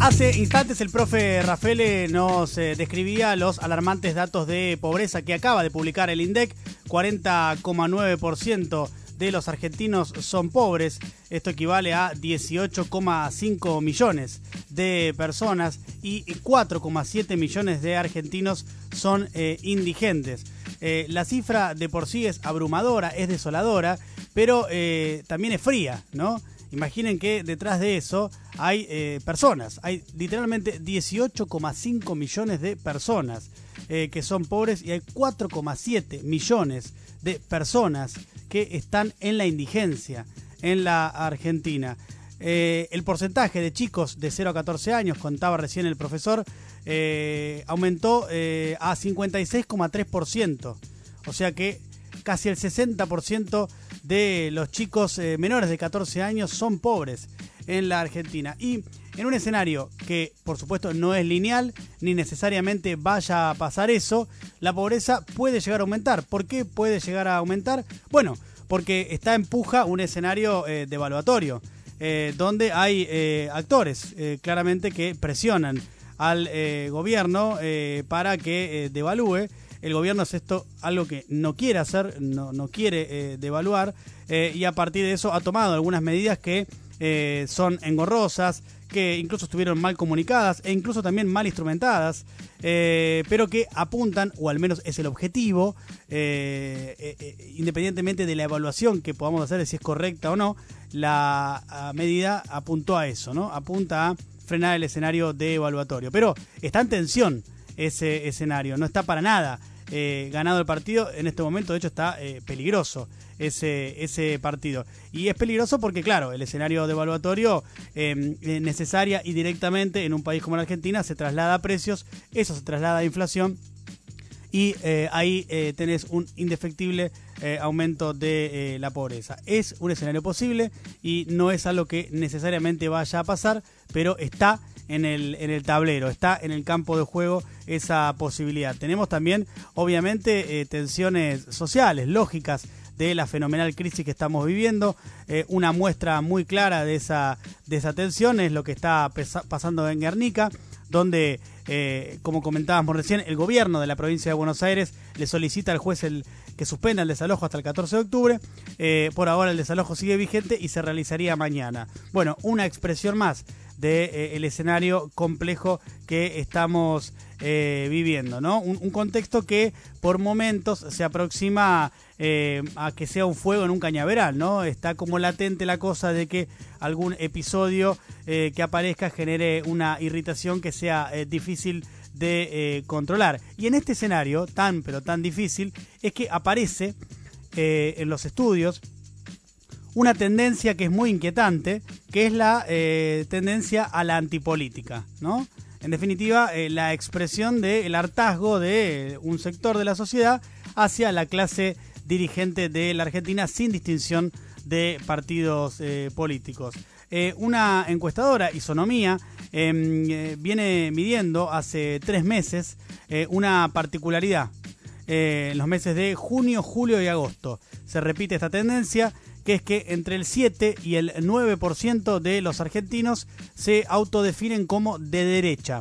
Hace instantes el profe Rafael nos eh, describía los alarmantes datos de pobreza que acaba de publicar el INDEC. 40,9% de los argentinos son pobres. Esto equivale a 18,5 millones de personas y 4,7 millones de argentinos son eh, indigentes. Eh, la cifra de por sí es abrumadora, es desoladora, pero también es fría, ¿no? Imaginen que detrás de eso hay eh, personas, hay literalmente 18,5 millones de personas eh, que son pobres y hay 4,7 millones de personas que están en la indigencia en la Argentina. Eh, el porcentaje de chicos de 0 a 14 años, contaba recién el profesor, aumentó a 56,3%. O sea que casi el 60% de los chicos eh, menores de 14 años son pobres en la Argentina. Y en un escenario que por supuesto no es lineal, ni necesariamente vaya a pasar eso, la pobreza puede llegar a aumentar. ¿Por qué puede llegar a aumentar? Bueno, porque está en puja un escenario eh, devaluatorio, eh, donde hay actores claramente que presionan al gobierno para que devalúe el gobierno es esto algo que no quiere hacer, no, quiere eh, devaluar, eh, y a partir de eso ha tomado algunas medidas que eh, son engorrosas, que incluso estuvieron mal comunicadas e incluso también mal instrumentadas, pero que apuntan, o al menos es el objetivo, independientemente de la evaluación que podamos hacer si es correcta o no, la medida apuntó a eso, ¿no? Apunta a frenar el escenario de evaluatorio. Pero está en tensión ese escenario, no está para nada eh, ganado el partido. En este momento, de hecho, está eh, peligroso ese, ese partido. Y es peligroso porque, claro, el escenario devaluatorio em, eh, necesaria y directamente en un país como la Argentina se traslada a precios, eso se traslada a inflación y ahí tenés un indefectible aumento de la pobreza. Es un escenario posible y no es algo que necesariamente vaya a pasar, pero está en el, en el tablero, está en el campo de juego esa posibilidad. Tenemos también, obviamente, eh, tensiones sociales, lógicas de la fenomenal crisis que estamos viviendo. Eh, una muestra muy clara de esa, de tensión es lo que está pasando en Guernica, donde, eh, como comentábamos recién, el gobierno de la provincia de Buenos Aires le solicita al juez el, que suspenda el desalojo hasta el 14 de octubre. por ahora el desalojo sigue vigente y se realizaría mañana. Bueno, una expresión más del de, el escenario complejo que estamos eh, viviendo, ¿no? Un, contexto que por momentos se aproxima eh, a que sea un fuego en un cañaveral, ¿no? Está como latente la cosa de que algún episodio eh, que aparezca genere una irritación que sea difícil de controlar. Y en este escenario tan pero tan difícil es que aparece en los estudios una tendencia que es muy inquietante, que es la tendencia a la antipolítica, ¿no? En definitiva, eh, la expresión del hartazgo de un sector de la sociedad hacia la clase dirigente de la Argentina sin distinción de partidos eh, políticos. Eh, una encuestadora, Isonomía, em, viene midiendo hace tres meses una particularidad. en los meses de junio, julio y agosto. Se repite esta tendencia que es que entre el 7 y el 9% de los argentinos se autodefinen como de derecha.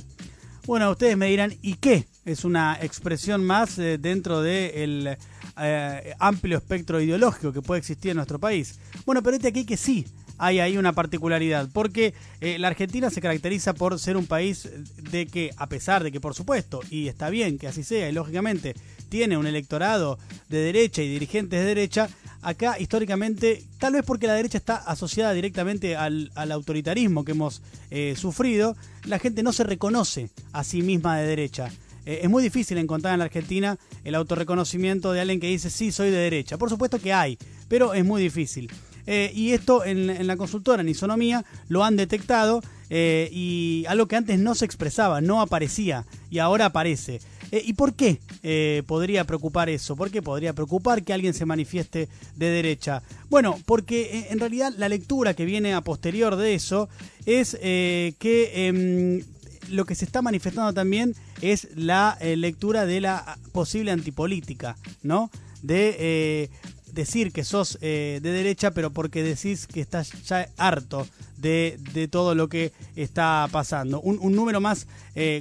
Bueno, ustedes me dirán, ¿y qué? Es una expresión más eh, dentro del eh, amplio espectro ideológico que puede existir en nuestro país. Bueno, pero este aquí que sí, hay ahí una particularidad, porque eh, la Argentina se caracteriza por ser un país de que, a pesar de que, por supuesto, y está bien que así sea, y lógicamente tiene un electorado de derecha y dirigentes de derecha, acá históricamente, tal vez porque la derecha está asociada directamente al, autoritarismo que hemos eh, sufrido, la gente no se reconoce a sí misma de derecha. Eh, es muy difícil encontrar en la Argentina el autorreconocimiento de alguien que dice sí, soy de derecha. Por supuesto que hay, pero es muy difícil. Eh, y esto en, la consultora, en Isonomía, lo han detectado y algo que antes no se expresaba, no aparecía y ahora aparece. Eh, ¿Y por qué eh, podría preocupar eso? ¿Por qué podría preocupar que alguien se manifieste de derecha? Bueno, porque eh, en realidad la lectura que viene a posterior de eso es que em, lo que se está manifestando también es la lectura de la posible antipolítica, ¿no? De decir que sos de derecha, pero porque decís que estás ya harto de, todo lo que está pasando. Un, número más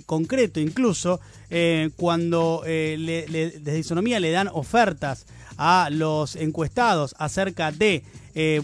concreto incluso, cuando le, desde Isonomía le dan ofertas a los encuestados acerca de,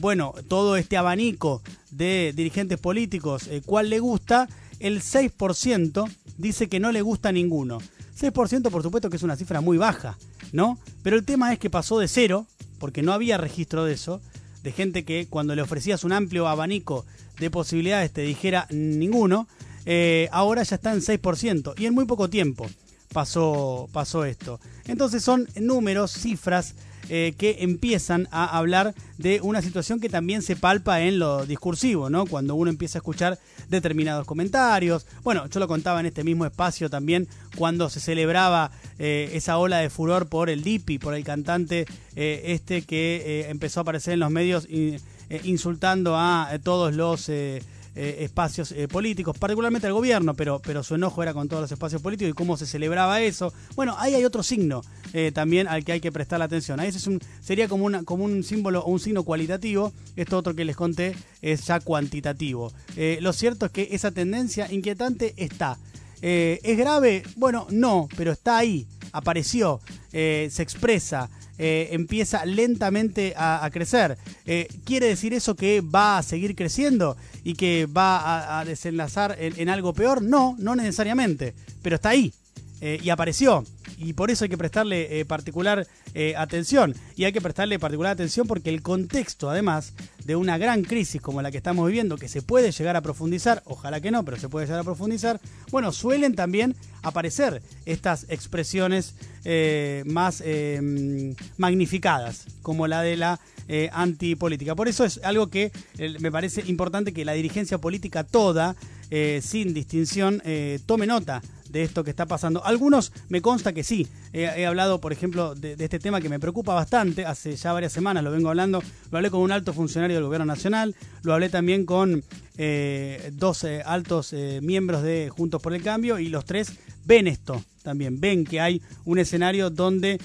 bueno, todo este abanico de dirigentes políticos, cuál le gusta, el 6% dice que no le gusta ninguno. 6% por supuesto que es una cifra muy baja, ¿no? Pero el tema es que pasó de cero, porque no había registro de eso, de gente que cuando le ofrecías un amplio abanico de posibilidades te dijera ninguno, eh, ahora ya está en 6% y en muy poco tiempo pasó, pasó esto. Entonces son números, cifras eh, que empiezan a hablar de una situación que también se palpa en lo discursivo, ¿no? Cuando uno empieza a escuchar determinados comentarios. Bueno, yo lo contaba en este mismo espacio también cuando se celebraba eh, esa ola de furor por el Dipi, por el cantante eh, este que empezó a aparecer en los medios insultando a todos los eh, espacios eh, políticos, particularmente al gobierno, pero, pero su enojo era con todos los espacios políticos y cómo se celebraba eso. Bueno, ahí hay otro signo eh, también al que hay que prestar la atención. Ahí es un, sería como, una, como un símbolo o un signo cualitativo. Esto otro que les conté es ya cuantitativo. lo cierto es que esa tendencia inquietante está. ¿Es grave? Bueno, no, pero está ahí, apareció, se expresa. Eh, empieza lentamente a, crecer. Eh, ¿Quiere decir eso que va a seguir creciendo y que va a, desenlazar en, algo peor? No, no necesariamente, pero está ahí eh, y apareció y por eso hay que prestarle eh, particular eh, atención. Y hay que prestarle particular atención porque el contexto, además de una gran crisis como la que estamos viviendo, que se puede llegar a profundizar, ojalá que no, pero se puede llegar a profundizar, bueno, suelen también aparecer estas expresiones eh, más magnificadas, como la de la antipolítica. Por eso es algo que me parece importante que la dirigencia política toda, sin distinción, tome nota de esto que está pasando. Algunos me consta que sí. He, hablado, por ejemplo, de, este tema que me preocupa bastante. Hace ya varias semanas lo vengo hablando. Lo hablé con un alto funcionario del gobierno nacional. Lo hablé también con eh, dos eh, altos eh, miembros de Juntos por el Cambio. Y los tres ven esto también. Ven que hay un escenario donde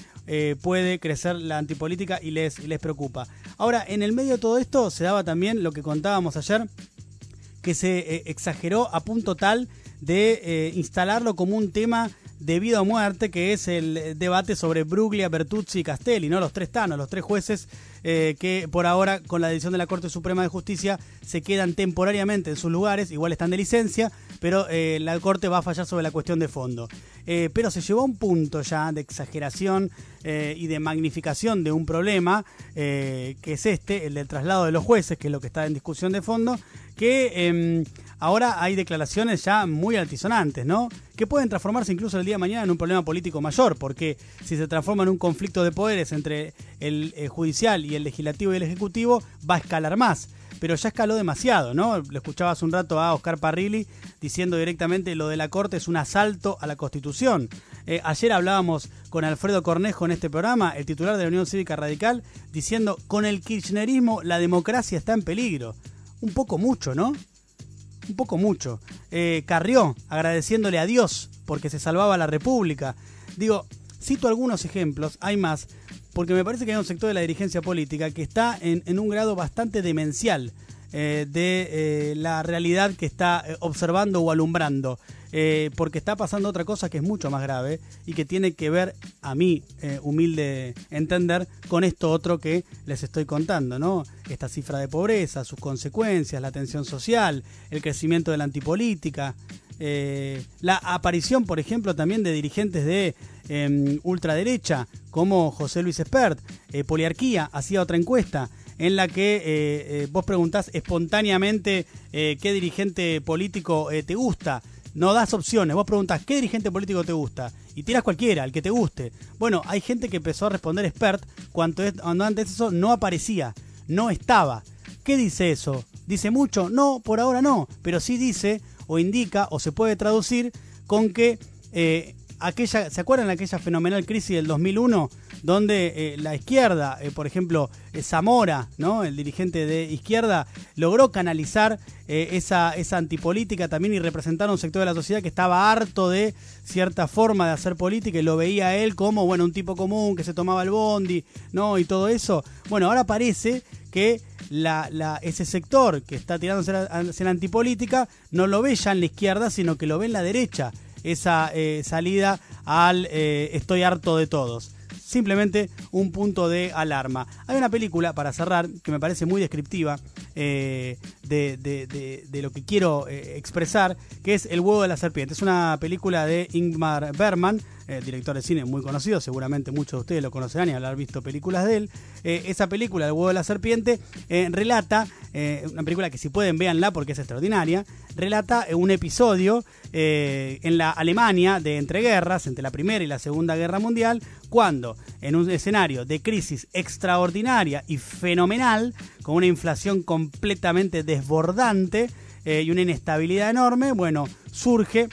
puede crecer la antipolítica y les, les preocupa. Ahora, en el medio de todo esto se daba también lo que contábamos ayer que se exageró a punto tal de eh, instalarlo como un tema de vida o muerte, que es el debate sobre Bruglia, Bertuzzi y Castelli, ¿no? Los tres tanos, los tres jueces eh, que por ahora, con la decisión de la Corte Suprema de Justicia, se quedan temporariamente en sus lugares, igual están de licencia, pero eh, la Corte va a fallar sobre la cuestión de fondo. pero se llevó a un punto ya de exageración y de magnificación de un problema, que es este, el del traslado de los jueces, que es lo que está en discusión de fondo, que em, ahora hay declaraciones ya muy altisonantes, ¿no? Que pueden transformarse incluso el día de mañana en un problema político mayor, porque si se transforma en un conflicto de poderes entre el, eh, judicial y el legislativo y el ejecutivo, va a escalar más. Pero ya escaló demasiado, ¿no? Lo escuchaba hace un rato a Oscar Parrilli diciendo directamente lo de la Corte es un asalto a la Constitución. Eh, ayer hablábamos con Alfredo Cornejo en este programa, el titular de la Unión Cívica Radical, diciendo con el kirchnerismo la democracia está en peligro. Un poco mucho, ¿no? un poco mucho. Eh, Carrió, agradeciéndole a Dios porque se salvaba la República. Digo, cito algunos ejemplos, hay más, porque me parece que hay un sector de la dirigencia política que está en, un grado bastante demencial eh, de eh, la realidad que está observando o alumbrando. Eh, porque está pasando otra cosa que es mucho más grave y que tiene que ver, a mí, eh, humilde entender, con esto otro que les estoy contando, ¿no? Esta cifra de pobreza, sus consecuencias, la tensión social, el crecimiento de la antipolítica, eh, la aparición, por ejemplo, también de dirigentes de em, ultraderecha, como José Luis Espert, Poliarquía, hacía otra encuesta en la que vos preguntás espontáneamente qué dirigente político te gusta no das opciones. Vos preguntas, ¿qué dirigente político te gusta? Y tiras cualquiera, el que te guste. Bueno, hay gente que empezó a responder expert cuando, antes eso no aparecía, no estaba. ¿Qué dice eso? ¿Dice mucho? No, por ahora no. Pero sí dice o indica o se puede traducir con que eh, aquella, ¿se acuerdan de aquella fenomenal crisis del 2001 donde eh, la izquierda, eh, por ejemplo, Zamora, ¿no? el dirigente de izquierda, logró canalizar esa, esa antipolítica también y representar a un sector de la sociedad que estaba harto de cierta forma de hacer política y lo veía él como, bueno, un tipo común que se tomaba el bondi, ¿no? Y todo eso. Bueno, ahora parece que la, ese sector que está tirándose hacia la antipolítica no lo ve ya en la izquierda, sino que lo ve en la derecha, esa eh, salida al eh, estoy harto de todos. Simplemente un punto de alarma. Hay una película, para cerrar, que me parece muy descriptiva eh, de, de, lo que quiero expresar, que es El huevo de la serpiente. Es una película de Ingmar Bergman, eh, director de cine muy conocido, seguramente muchos de ustedes lo conocerán y haber visto películas de él. Eh, esa película, El huevo de la serpiente, eh, relata, una película que si pueden véanla porque es extraordinaria, relata un episodio en la Alemania de entreguerras, entre la Primera y la Segunda Guerra Mundial, cuando en un escenario de crisis extraordinaria y fenomenal, con una inflación completamente desbordante y una inestabilidad enorme, bueno, surge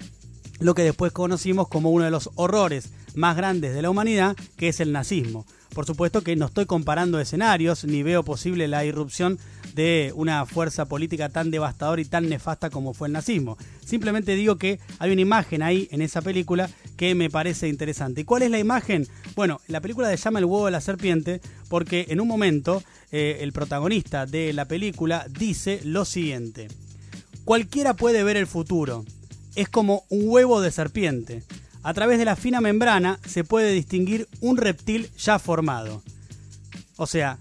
lo que después conocimos como uno de los horrores más grandes de la humanidad, que es el nazismo. Por supuesto que no estoy comparando escenarios, ni veo posible la irrupción de una fuerza política tan devastadora y tan nefasta como fue el nazismo. Simplemente digo que hay una imagen ahí en esa película que me parece interesante. ¿Y cuál es la imagen? Bueno, la película se llama El huevo de la serpiente porque en un momento eh, el protagonista de la película dice lo siguiente. Cualquiera puede ver el futuro, es como un huevo de serpiente. A través de la fina membrana se puede distinguir un reptil ya formado. O sea,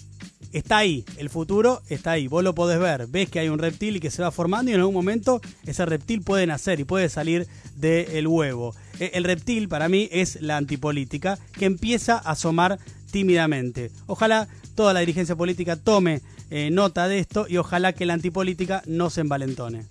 está ahí, el futuro está ahí, vos lo podés ver, ves que hay un reptil y que se va formando y en algún momento ese reptil puede nacer y puede salir del huevo. E, el reptil para mí es la antipolítica que empieza a asomar tímidamente. Ojalá toda la dirigencia política tome eh, nota de esto y ojalá que la antipolítica no se envalentone.